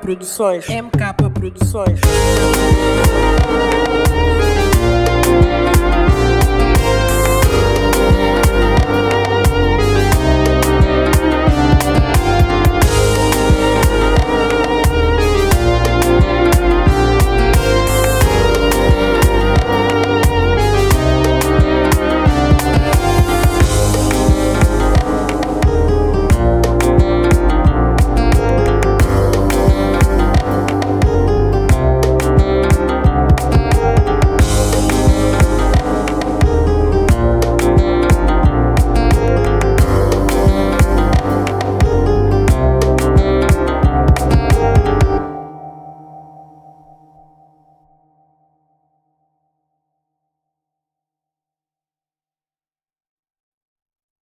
Produções. MK Produções.